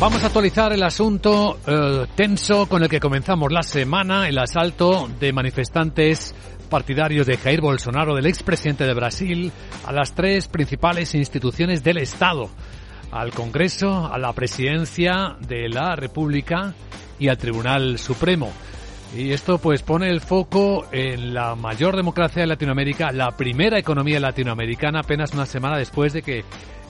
Vamos a actualizar el asunto eh, tenso con el que comenzamos la semana, el asalto de manifestantes partidarios de Jair Bolsonaro, del expresidente de Brasil, a las tres principales instituciones del Estado, al Congreso, a la Presidencia de la República y al Tribunal Supremo. Y esto pues pone el foco en la mayor democracia de Latinoamérica, la primera economía latinoamericana apenas una semana después de que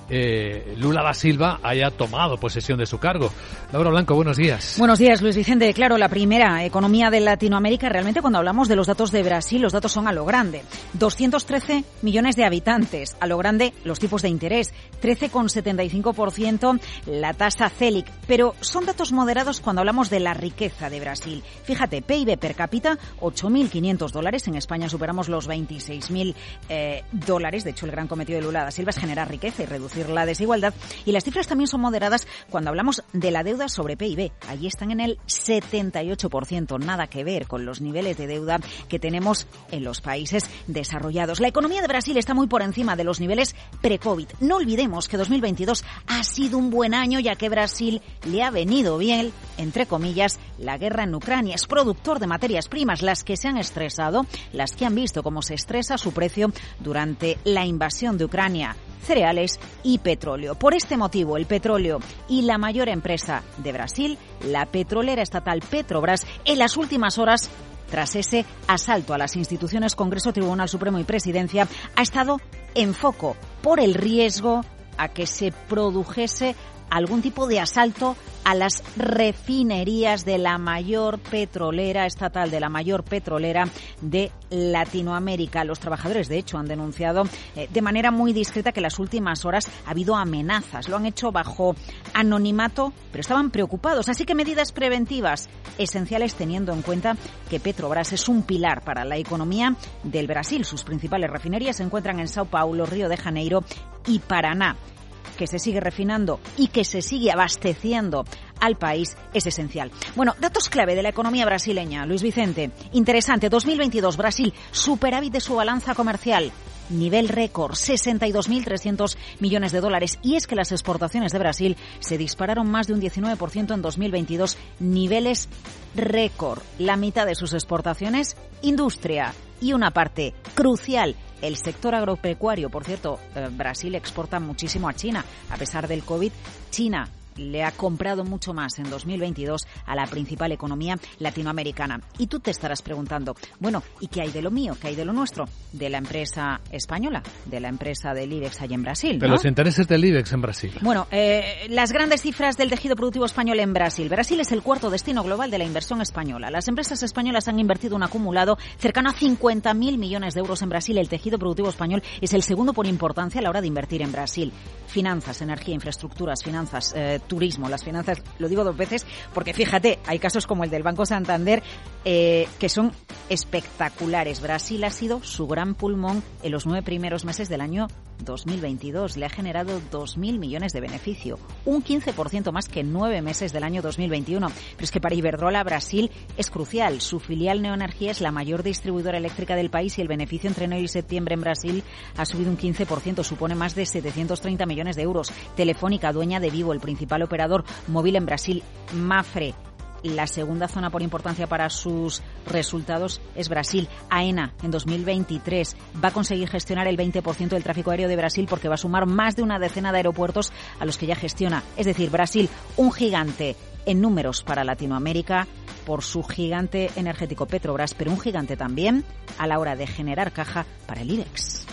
eh, Lula da Silva haya tomado posesión de su cargo. Laura Blanco, buenos días. Buenos días, Luis Vicente. Claro, la primera economía de Latinoamérica, realmente cuando hablamos de los datos de Brasil, los datos son a lo grande. 213 millones de habitantes, a lo grande los tipos de interés, 13,75% la tasa CELIC, pero son datos moderados cuando hablamos de la riqueza de Brasil. Fíjate, PIB per cápita, 8.500 dólares, en España superamos los 26.000 eh, dólares, de hecho el gran cometido de Lula da Silva es generar riqueza y reducir la desigualdad. Y las cifras también son moderadas cuando hablamos de la deuda sobre PIB. Allí están en el 78%, nada que ver con los niveles de deuda que tenemos en los países desarrollados. La economía de Brasil está muy por encima de los niveles pre-COVID. No olvidemos que 2022 ha sido un buen año ya que Brasil le ha venido bien, entre comillas, la guerra en Ucrania. Es productor de materias primas, las que se han estresado, las que han visto cómo se estresa su precio durante la invasión de Ucrania cereales y petróleo. Por este motivo, el petróleo y la mayor empresa de Brasil, la petrolera estatal Petrobras, en las últimas horas tras ese asalto a las instituciones Congreso, Tribunal Supremo y Presidencia, ha estado en foco por el riesgo a que se produjese algún tipo de asalto a las refinerías de la mayor petrolera estatal, de la mayor petrolera de Latinoamérica. Los trabajadores, de hecho, han denunciado eh, de manera muy discreta que las últimas horas ha habido amenazas. Lo han hecho bajo anonimato, pero estaban preocupados. Así que medidas preventivas esenciales teniendo en cuenta que Petrobras es un pilar para la economía del Brasil. Sus principales refinerías se encuentran en Sao Paulo, Río de Janeiro y Paraná que se sigue refinando y que se sigue abasteciendo al país es esencial. Bueno, datos clave de la economía brasileña. Luis Vicente, interesante. 2022, Brasil, superávit de su balanza comercial. Nivel récord, 62.300 millones de dólares. Y es que las exportaciones de Brasil se dispararon más de un 19% en 2022. Niveles récord. La mitad de sus exportaciones, industria. Y una parte crucial el sector agropecuario, por cierto, eh, Brasil exporta muchísimo a China. A pesar del COVID, China le ha comprado mucho más en 2022 a la principal economía latinoamericana. Y tú te estarás preguntando, bueno, ¿y qué hay de lo mío? ¿Qué hay de lo nuestro? De la empresa española, de la empresa del IBEX allá en Brasil. De los intereses del IBEX en Brasil. Bueno, eh, las grandes cifras del tejido productivo español en Brasil. Brasil es el cuarto destino global de la inversión española. Las empresas españolas han invertido un acumulado cercano a 50.000 millones de euros en Brasil. El tejido productivo español es el segundo por importancia a la hora de invertir en Brasil. Finanzas, energía, infraestructuras, finanzas, eh, turismo, las finanzas, lo digo dos veces, porque fíjate, hay casos como el del Banco Santander eh, que son espectaculares. Brasil ha sido su gran pulmón en los nueve primeros meses del año 2022. Le ha generado 2.000 millones de beneficio, un 15% más que nueve meses del año 2021. Pero es que para Iberdrola Brasil es crucial. Su filial Neoenergía es la mayor distribuidora eléctrica del país y el beneficio entre enero y septiembre en Brasil ha subido un 15%, supone más de 730 millones de euros. Telefónica, dueña de Vivo, el principal operador móvil en Brasil, Mafre, la segunda zona por importancia para sus resultados es Brasil. AENA en 2023 va a conseguir gestionar el 20% del tráfico aéreo de Brasil porque va a sumar más de una decena de aeropuertos a los que ya gestiona. Es decir, Brasil, un gigante en números para Latinoamérica por su gigante energético Petrobras, pero un gigante también a la hora de generar caja para el IBEX.